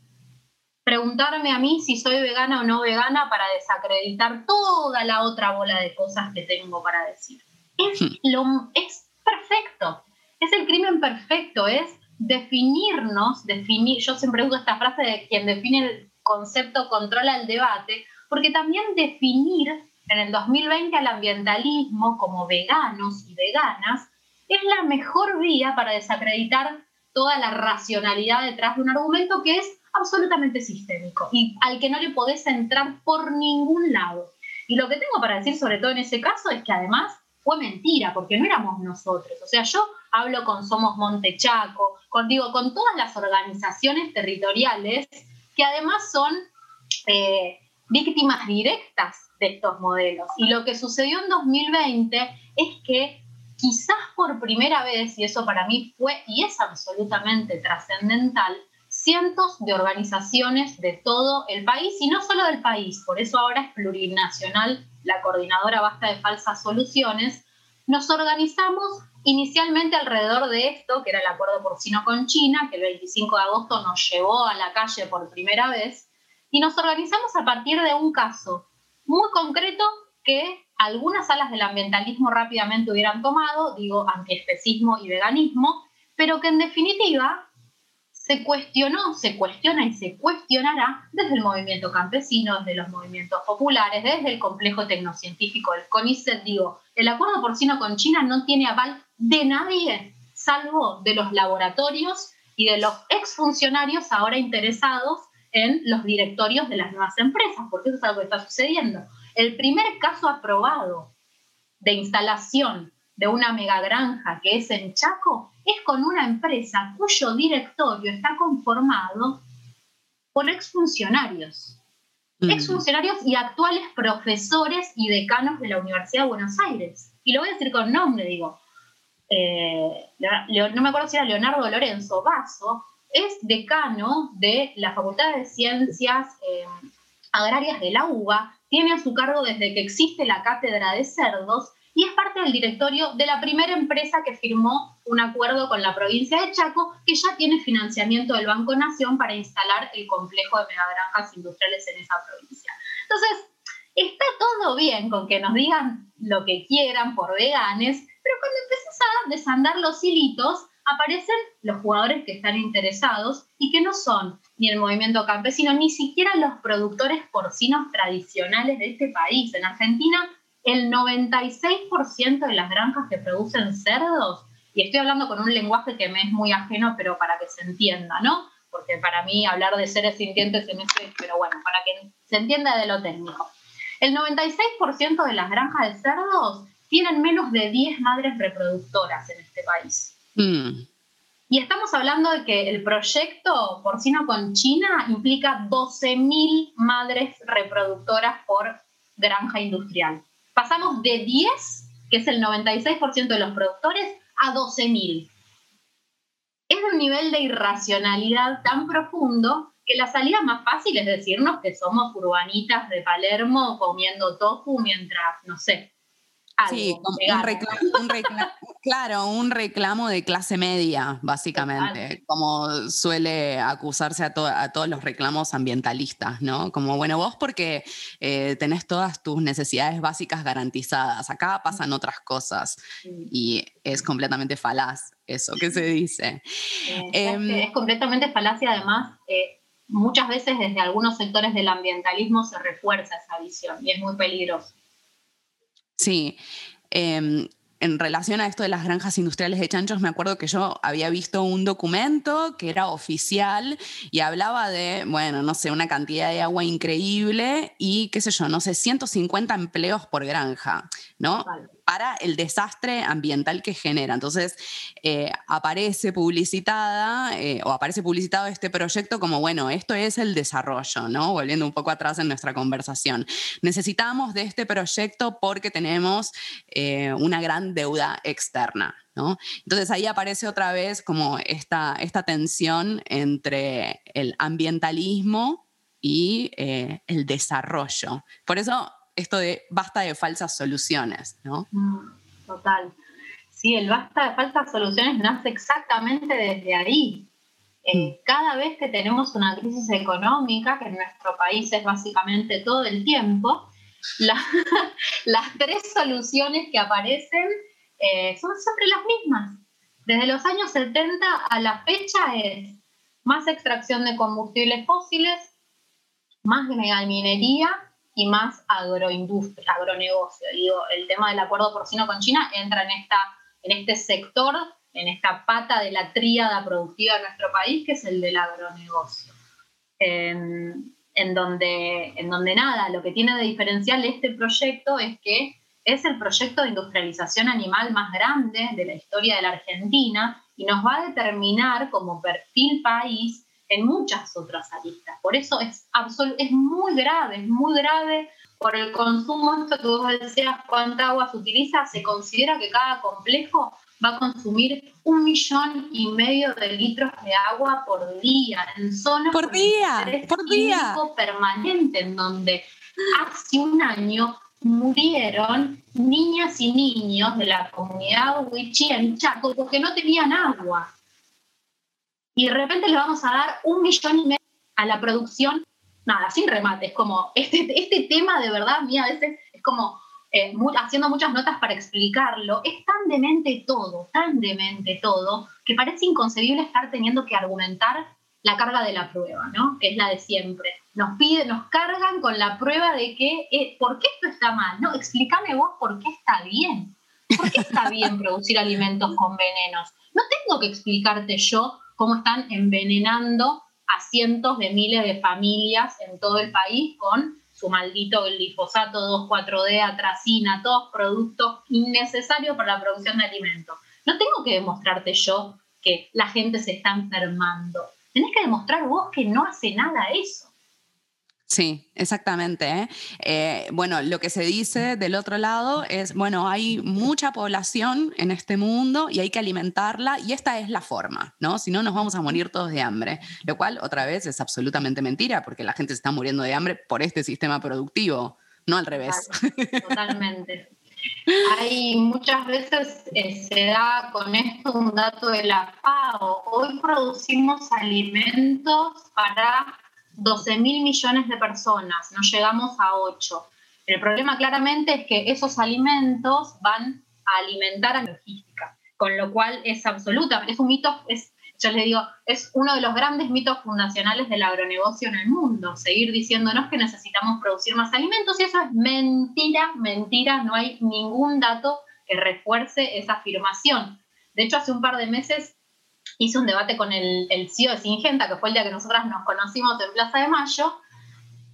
preguntarme a mí si soy vegana o no vegana para desacreditar toda la otra bola de cosas que tengo para decir? Es, hmm. lo, es perfecto es el crimen perfecto, es definirnos, definir, yo siempre uso esta frase de quien define el concepto controla el debate, porque también definir en el 2020 al ambientalismo como veganos y veganas es la mejor vía para desacreditar toda la racionalidad detrás de un argumento que es absolutamente sistémico y al que no le podés entrar por ningún lado. Y lo que tengo para decir sobre todo en ese caso es que además fue mentira, porque no éramos nosotros. O sea, yo hablo con Somos Montechaco, con, digo, con todas las organizaciones territoriales que además son eh, víctimas directas de estos modelos. Y lo que sucedió en 2020 es que quizás por primera vez, y eso para mí fue y es absolutamente trascendental, cientos de organizaciones de todo el país y no solo del país, por eso ahora es plurinacional la coordinadora Basta de Falsas Soluciones, nos organizamos inicialmente alrededor de esto, que era el acuerdo porcino con China, que el 25 de agosto nos llevó a la calle por primera vez, y nos organizamos a partir de un caso muy concreto que algunas alas del ambientalismo rápidamente hubieran tomado, digo, antiespecismo y veganismo, pero que en definitiva se cuestionó, se cuestiona y se cuestionará desde el movimiento campesino, desde los movimientos populares, desde el complejo tecnocientífico del CONICET. Digo, el acuerdo porcino con China no tiene aval de nadie, salvo de los laboratorios y de los exfuncionarios ahora interesados en los directorios de las nuevas empresas, porque eso es algo que está sucediendo. El primer caso aprobado de instalación de una megagranja que es en Chaco es con una empresa cuyo directorio está conformado por exfuncionarios. Mm. Exfuncionarios y actuales profesores y decanos de la Universidad de Buenos Aires. Y lo voy a decir con nombre, digo. Eh, no me acuerdo si era Leonardo Lorenzo Vaso, es decano de la Facultad de Ciencias eh, Agrarias de la UBA, tiene a su cargo desde que existe la cátedra de cerdos y es parte del directorio de la primera empresa que firmó un acuerdo con la provincia de Chaco, que ya tiene financiamiento del Banco Nación para instalar el complejo de megagranjas industriales en esa provincia. Entonces, está todo bien con que nos digan lo que quieran por veganes, pero cuando empiezas a desandar los hilitos, aparecen los jugadores que están interesados y que no son ni el movimiento campesino, ni siquiera los productores porcinos tradicionales de este país. En Argentina el 96% de las granjas que producen cerdos, y estoy hablando con un lenguaje que me es muy ajeno, pero para que se entienda, ¿no? Porque para mí hablar de seres sintientes en este, pero bueno, para que se entienda de lo técnico. El 96% de las granjas de cerdos tienen menos de 10 madres reproductoras en este país. Mm. Y estamos hablando de que el proyecto porcino con China implica 12.000 madres reproductoras por granja industrial. Pasamos de 10, que es el 96% de los productores, a 12.000. Es un nivel de irracionalidad tan profundo que la salida más fácil es decirnos que somos urbanitas de Palermo comiendo tofu mientras, no sé, sí, un reclamo, claro, un reclamo de clase media, básicamente, como suele acusarse a, a, todos los reclamos ambientalistas, ¿no? Como, bueno, vos porque eh, tenés todas tus necesidades básicas garantizadas, acá pasan otras cosas y es completamente falaz eso que se dice. Em, es, completamente falaz y además... Eh, muchas veces desde algunos sectores del ambientalismo se refuerza esa visión y es muy peligroso. Sí. Em, en relación a esto de las granjas industriales de chanchos, me acuerdo que yo había visto un documento que era oficial y hablaba de, bueno, no sé, una cantidad de agua increíble y qué sé yo, no sé, 150 empleos por granja, ¿no? Para el desastre ambiental que genera. Entonces, eh, aparece publicitada eh, o aparece publicitado este proyecto como, bueno, esto es el desarrollo, ¿no? Volviendo un poco atrás en nuestra conversación. Necesitamos de este proyecto porque tenemos eh, una gran deuda externa. Entonces ahí aparece otra vez como esta, esta tensión entre el ambientalismo y el desarrollo. Por eso esto de basta de falsas soluciones, ¿no? Mm, total. Sí, el basta de falsas soluciones nace exactamente desde ahí. Eh, mm. cada vez que tenemos una crisis económica, que en nuestro país es básicamente todo el tiempo, las tres soluciones que aparecen eh, son siempre las mismas. Desde los años 70 a la fecha es más extracción de combustibles fósiles, más minería y más agroindustria, agronegocio. Digo, el tema del acuerdo porcino con China entra en, esta, en este sector, en esta pata de la tríada productiva de nuestro país, que es el del agronegocio. En, en, donde, en donde nada, lo que tiene de diferencial este proyecto es que es el proyecto de industrialización animal más grande de la historia de la Argentina y nos va a determinar como perfil país en muchas otras aristas. Por eso es, es muy grave, es muy grave por el consumo, esto que vos decías, cuánta agua se utiliza, se considera que cada complejo va a consumir un millón y medio de litros de agua por día en zonas por día, por día. permanente en donde hace un año murieron niñas y niños de la comunidad Huichí en Chaco porque no tenían agua y de repente le vamos a dar un millón y medio a la producción, nada, sin remate, es como, este, este tema de verdad, mía, a veces es como eh, haciendo muchas notas para explicarlo, es tan demente todo, tan demente todo, que parece inconcebible estar teniendo que argumentar la carga de la prueba, ¿no? Que es la de siempre. Nos piden, nos cargan con la prueba de que, eh, ¿por qué esto está mal? No, explícame vos por qué está bien. ¿Por qué está bien producir alimentos con venenos? No tengo que explicarte yo cómo están envenenando a cientos de miles de familias en todo el país con su maldito glifosato 2,4-D, atracina, todos productos innecesarios para la producción de alimentos. No tengo que demostrarte yo que la gente se está enfermando. Tenés que demostrar vos que no hace nada eso. Sí, exactamente. ¿eh? Eh, bueno, lo que se dice del otro lado es, bueno, hay mucha población en este mundo y hay que alimentarla y esta es la forma, ¿no? Si no, nos vamos a morir todos de hambre, lo cual otra vez es absolutamente mentira porque la gente se está muriendo de hambre por este sistema productivo, no al revés. totalmente. Hay muchas veces eh, se da con esto un dato de la FAO. Hoy producimos alimentos para 12 mil millones de personas, no llegamos a 8. El problema claramente es que esos alimentos van a alimentar a la logística, con lo cual es absoluta, es un mito, es, yo les digo, es uno de los grandes mitos fundacionales del agronegocio en el mundo, seguir diciéndonos que necesitamos producir más alimentos y eso es mentira, mentira, no hay ningún dato que refuerce esa afirmación. De hecho, hace un par de meses hice un debate con el, el CEO de Singenta, que fue el día que nosotras nos conocimos en Plaza de Mayo,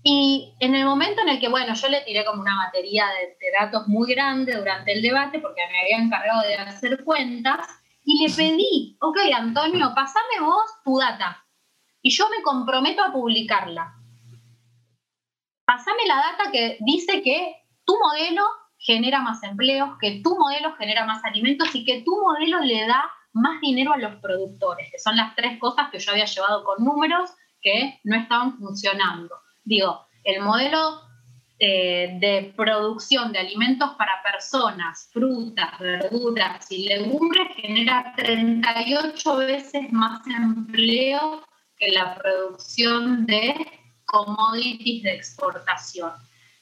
y en el momento en el que, bueno, yo le tiré como una batería de, datos muy grande durante el debate, porque me había encargado de hacer cuentas, y le pedí, ok, Antonio, pasame vos tu data, y yo me comprometo a publicarla. Pasame la data que dice que tu modelo genera más empleos, que tu modelo genera más alimentos y que tu modelo le da más dinero a los productores, que son las tres cosas que yo había llevado con números que no estaban funcionando. Digo, el modelo eh, de producción de alimentos para personas, frutas, verduras y legumbres genera 38 veces más empleo que la producción de commodities de exportación.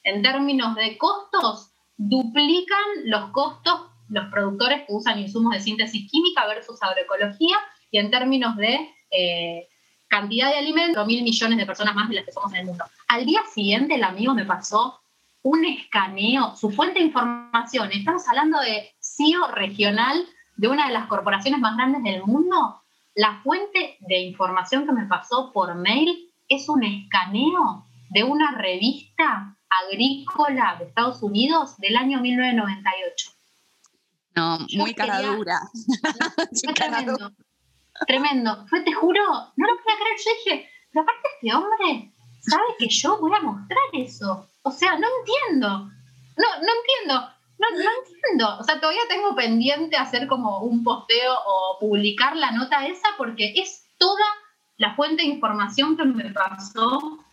En términos de costos, duplican los costos los productores que usan insumos de síntesis química versus agroecología y en términos de eh, cantidad de alimentos, mil millones de personas más de las que somos en el mundo. Al día siguiente el amigo me pasó un escaneo, su fuente de información, estamos hablando de CEO regional de una de las corporaciones más grandes del mundo, la fuente de información que me pasó por mail es un escaneo de una revista agrícola de Estados Unidos del año 1998 No, muy cara dura. tremendo. Tremendo. Fue, te juro, no lo podía creer. Yo dije, pero aparte este hombre sabe que yo voy a mostrar eso. O sea, no entiendo. No, no entiendo. No, no entiendo. O sea, todavía tengo pendiente hacer como un posteo o publicar la nota esa porque es toda la fuente de información que me pasó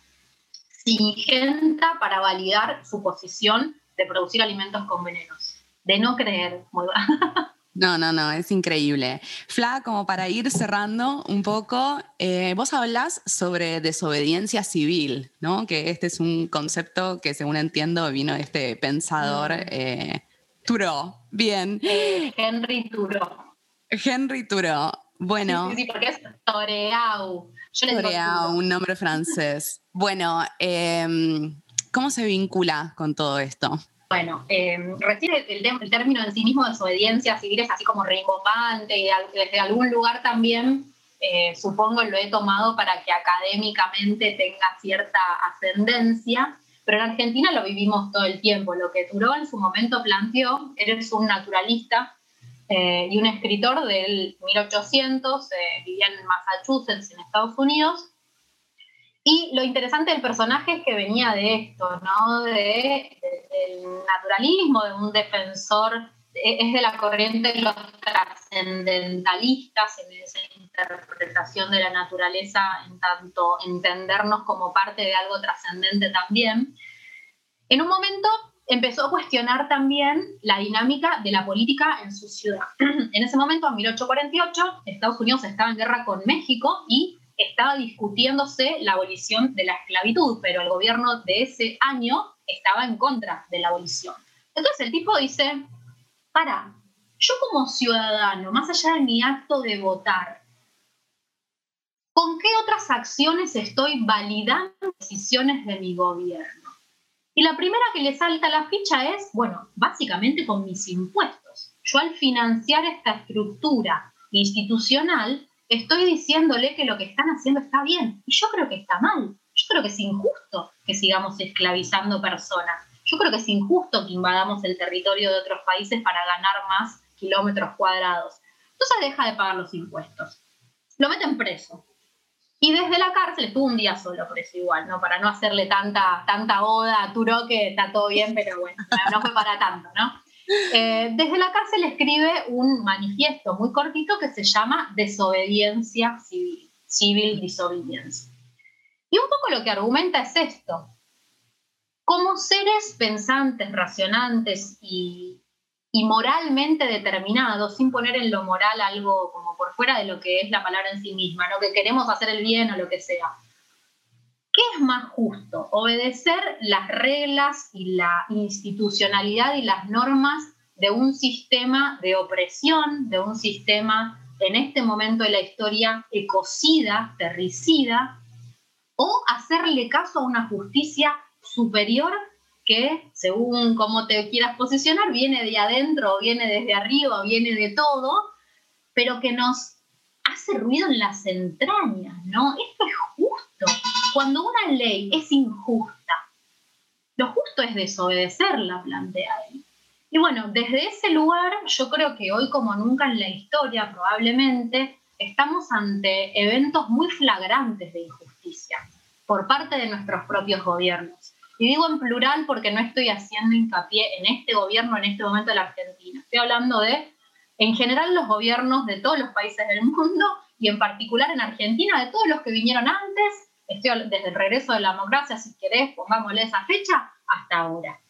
Singenta para validar su posición de producir alimentos con venenos. De no creer. No, no, no, es increíble. Fla, como para ir cerrando un poco, eh, vos hablas sobre desobediencia civil, ¿no? Que este es un concepto que, según entiendo, vino de este pensador mm. eh, Turo. Bien. Eh, Henry Turo. Henry Turo. Bueno. Sí, sí, porque es Toreau. Toreau, un nombre francés. Bueno, em, ¿cómo se vincula con todo esto? Bueno, eh, recién el, término en sí mismo de desobediencia civil es así como rimbombante y desde algún lugar también eh, supongo lo he tomado para que académicamente tenga cierta ascendencia, pero en Argentina lo vivimos todo el tiempo. Lo que Turó en su momento planteó, eres un naturalista eh, y un escritor del 1800, eh, vivía en Massachusetts, en Estados Unidos, y lo interesante del personaje es que venía de esto, ¿no? De, del naturalismo, de un defensor, es de la corriente de los trascendentalistas, en esa interpretación de la naturaleza, en tanto entendernos como parte de algo trascendente también. En un momento empezó a cuestionar también la dinámica de la política en su ciudad. En ese momento, en 1848, Estados Unidos estaba en guerra con México y estaba discutiéndose la abolición de la esclavitud, pero el gobierno de ese año estaba en contra de la abolición. Entonces el tipo dice, para, yo como ciudadano, más allá de mi acto de votar, ¿con qué otras acciones estoy validando decisiones de mi gobierno? Y la primera que le salta la ficha es, bueno, básicamente con mis impuestos. Yo al financiar esta estructura institucional, estoy diciéndole que lo que están haciendo está bien. Y yo creo que está mal. Yo creo que es injusto que sigamos esclavizando personas. Yo creo que es injusto que invadamos el territorio de otros países para ganar más kilómetros cuadrados. Entonces deja de pagar los impuestos. Lo meten preso. Y desde la cárcel estuvo un día solo, por eso igual, ¿no? Para no hacerle tanta, tanta oda a Turo, que está todo bien, pero bueno, no fue para tanto, ¿no? Eh, desde la cárcel escribe un manifiesto muy cortito que se llama Desobediencia Civil, Civil Disobedience. Y un poco lo que argumenta es esto. Como seres pensantes, racionantes y, moralmente determinados, sin poner en lo moral algo como por fuera de lo que es la palabra en sí misma, ¿no? que queremos hacer el bien o lo que sea. ¿Qué es más justo? Obedecer las reglas y la institucionalidad y las normas de un sistema de opresión, de un sistema en este momento de la historia ecocida, terricida, o hacerle caso a una justicia superior que, según cómo te quieras posicionar, viene de adentro, viene desde arriba, viene de todo, pero que nos hace ruido en las entrañas, ¿no? Esto es justo. Cuando una ley es injusta, lo justo es desobedecerla, plantea él. Y bueno, desde ese lugar yo creo que hoy como nunca en la historia probablemente estamos ante eventos muy flagrantes de injusticia por parte de nuestros propios gobiernos. Y digo en plural porque no estoy haciendo hincapié en este gobierno en este momento de la Argentina. Estoy hablando de, en general, los gobiernos de todos los países del mundo y en particular en Argentina, de todos los que vinieron antes desde el regreso de la democracia, si querés, pongámosle esa fecha, hasta ahora,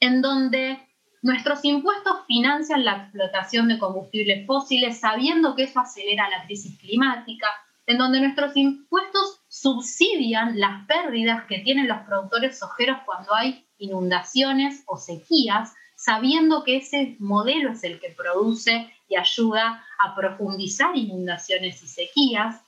en donde nuestros impuestos financian la explotación de combustibles fósiles sabiendo que eso acelera la crisis climática, en donde nuestros impuestos subsidian las pérdidas que tienen los productores sojeros cuando hay inundaciones o sequías, sabiendo que ese modelo es el que produce y ayuda a profundizar inundaciones y sequías,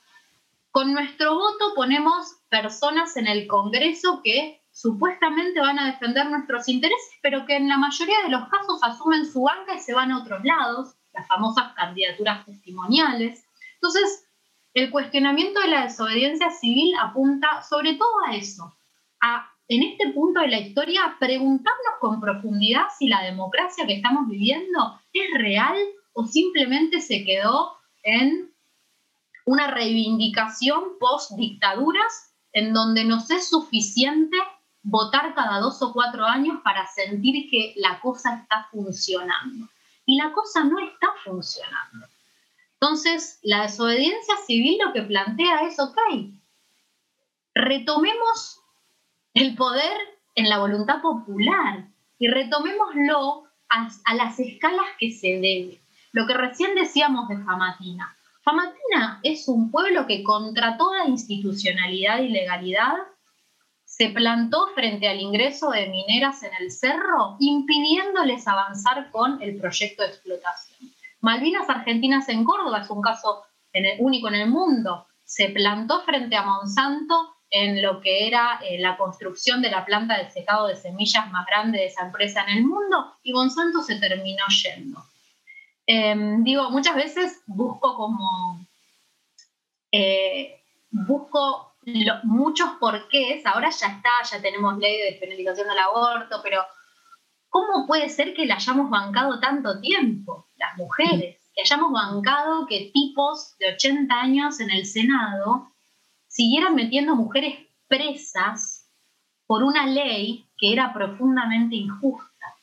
con nuestro voto ponemos personas en el Congreso que supuestamente van a defender nuestros intereses, pero que en la mayoría de los casos asumen su banca y se van a otros lados, las famosas candidaturas testimoniales. Entonces, el cuestionamiento de la desobediencia civil apunta sobre todo a eso, a en este punto de la historia, preguntarnos con profundidad si la democracia que estamos viviendo es real o simplemente se quedó en una reivindicación post dictaduras en donde nos es suficiente votar cada dos o cuatro años para sentir que la cosa está funcionando. Y la cosa no está funcionando. Entonces, la desobediencia civil lo que plantea es, ok, retomemos el poder en la voluntad popular y retomémoslo a, las escalas que se debe. Lo que recién decíamos de Famatina. Famatina es un pueblo que contra toda institucionalidad y legalidad se plantó frente al ingreso de mineras en el cerro, impidiéndoles avanzar con el proyecto de explotación. Malvinas Argentinas en Córdoba es un caso único en el mundo. Se plantó frente a Monsanto en lo que era eh, la construcción de la planta de secado de semillas más grande de esa empresa en el mundo y Monsanto se terminó yendo. Em, digo, muchas veces busco como, eh, busco muchos porqués, ahora ya está, ya tenemos ley de despenalización del aborto, pero ¿cómo puede ser que la hayamos bancado tanto tiempo, las mujeres? Que hayamos bancado que tipos de 80 años en el Senado siguieran metiendo mujeres presas por una ley que era profundamente injusta.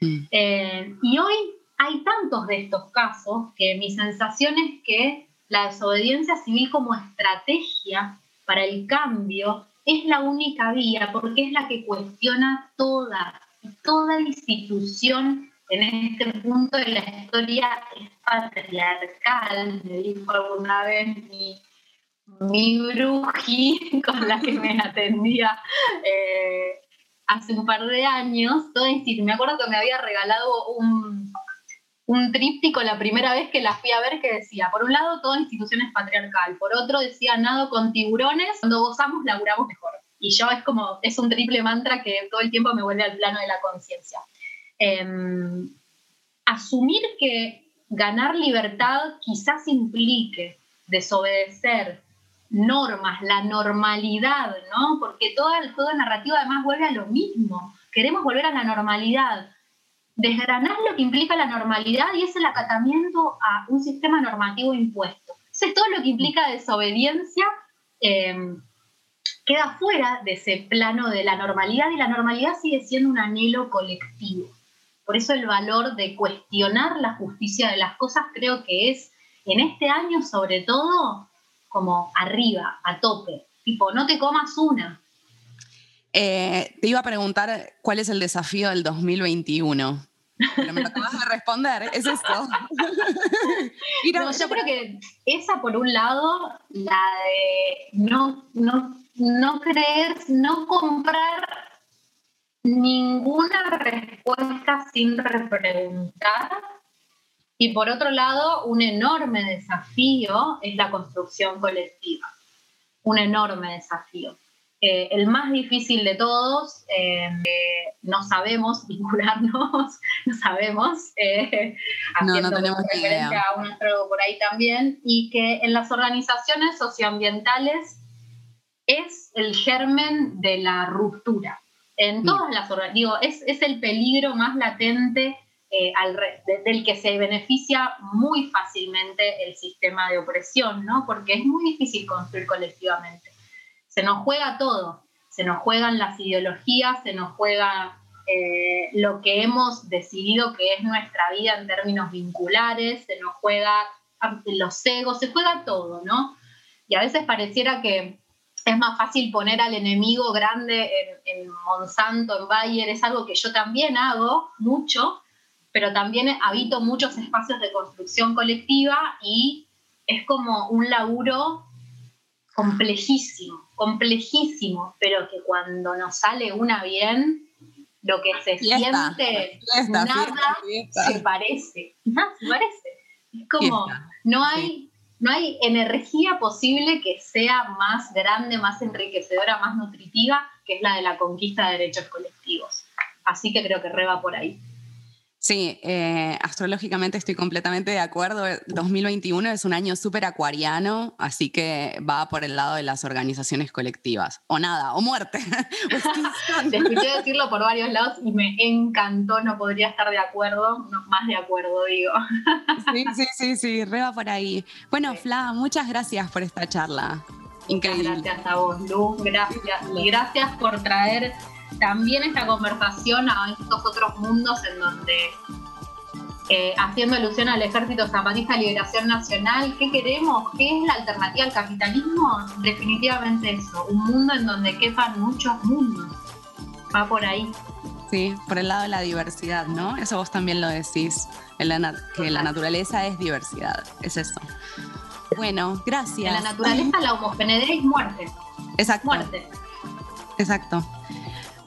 Mm. Eh, y hoy hay tantos de estos casos que mi sensación es que la desobediencia civil como estrategia para el cambio es la única vía porque es la que cuestiona toda, toda institución en este punto de la historia es patriarcal, me dijo alguna vez mi, mi bruji con la que me atendía eh, hace un par de años. me acuerdo que me había regalado un, un tríptico la primera vez que la fui a ver que decía, por un lado, toda institución es patriarcal, por otro decía, nado con tiburones, cuando gozamos laburamos mejor. Y yo es como, es un triple mantra que todo el tiempo me vuelve al plano de la conciencia. Em, asumir que ganar libertad quizás implique desobedecer normas, la normalidad, ¿no? Porque todo el juego narrativo además vuelve a lo mismo. Queremos volver a la normalidad desgranar lo que implica la normalidad y es el acatamiento a un sistema normativo impuesto. es todo lo que implica desobediencia eh, queda fuera de ese plano de la normalidad y la normalidad sigue siendo un anhelo colectivo. Por eso el valor de cuestionar la justicia de las cosas creo que es en este año sobre todo como arriba, a tope. Tipo, no te comas una. Eh, te iba a preguntar cuál es el desafío del 2021. Pero me lo acabas de responder, es esto. yo creo que esa por un lado, la de no, no, no creer, no comprar ninguna respuesta sin repreguntar. Y por otro lado, un enorme desafío es la construcción colectiva. Un enorme desafío. Eh, el más difícil de todos, eh, no sabemos vincularnos, no sabemos, eh, no, no tenemos referencia a un astrólogo por ahí también, y que en las organizaciones socioambientales es el germen de la ruptura. En mm. todas las organizaciones, digo, es, es, el peligro más latente al del que se beneficia muy fácilmente el sistema de opresión, ¿no? Porque es muy difícil construir colectivamente se nos juega todo, se nos juegan las ideologías, se nos juega eh, lo que hemos decidido que es nuestra vida en términos vinculares, se nos juega los egos, se juega todo, ¿no? Y a veces pareciera que es más fácil poner al enemigo grande en, en Monsanto, en Bayer, es algo que yo también hago mucho, pero también habito muchos espacios de construcción colectiva y es como un laburo complejísimo, complejísimo, pero que cuando nos sale una bien, lo que se siente, nada se parece, nada se parece. Es como, no hay, no hay energía posible que sea más grande, más enriquecedora, más nutritiva, que es la de la conquista de derechos colectivos. Así que creo que reba por ahí. Sí, eh, astrológicamente estoy completamente de acuerdo. 2021 es un año súper acuariano, así que va por el lado de las organizaciones colectivas. O nada, o muerte. Te escuché decirlo por varios lados y me encantó, no podría estar de acuerdo, más de acuerdo digo. Sí, sí, sí, sí, re por ahí. Bueno, Fla, muchas gracias por esta charla. Increíble. gracias a vos, Lu, gracias. Y gracias por traer también esta conversación a estos otros mundos en donde, eh, haciendo alusión al Ejército Zapatista Liberación Nacional, ¿qué queremos? ¿Qué es la alternativa al capitalismo? Definitivamente eso, un mundo en donde quepan muchos mundos. Va por ahí. Sí, por el lado de la diversidad, ¿no? Eso vos también lo decís, que la naturaleza es diversidad, es eso. Bueno, gracias. En la naturaleza la homogeneidad es muerte. Exacto. Muerte. Exacto.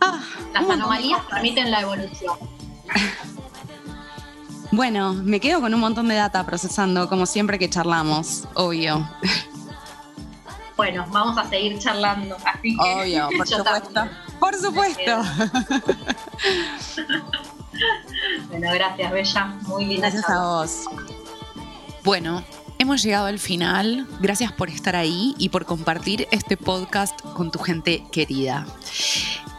Ah, Las anomalías permiten la evolución. Bueno, me quedo con un montón de data procesando, como siempre que charlamos, obvio. Bueno, vamos a seguir charlando, así que Obvio, por supuesto. Por supuesto. bueno, gracias, Bella. Muy linda. Gracias a vos. Bueno, Hemos llegado al final. Gracias por estar ahí y por compartir este podcast con tu gente querida.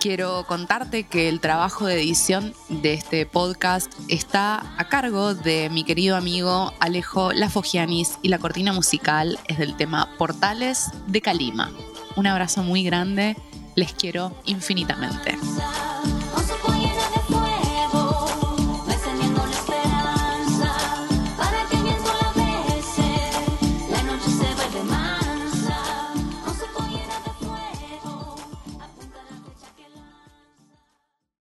Quiero contarte que el trabajo de edición de este podcast está a cargo de mi querido amigo Alejo Lafogianis y la cortina musical es del tema Portales de Calima. Un abrazo muy grande, les quiero infinitamente.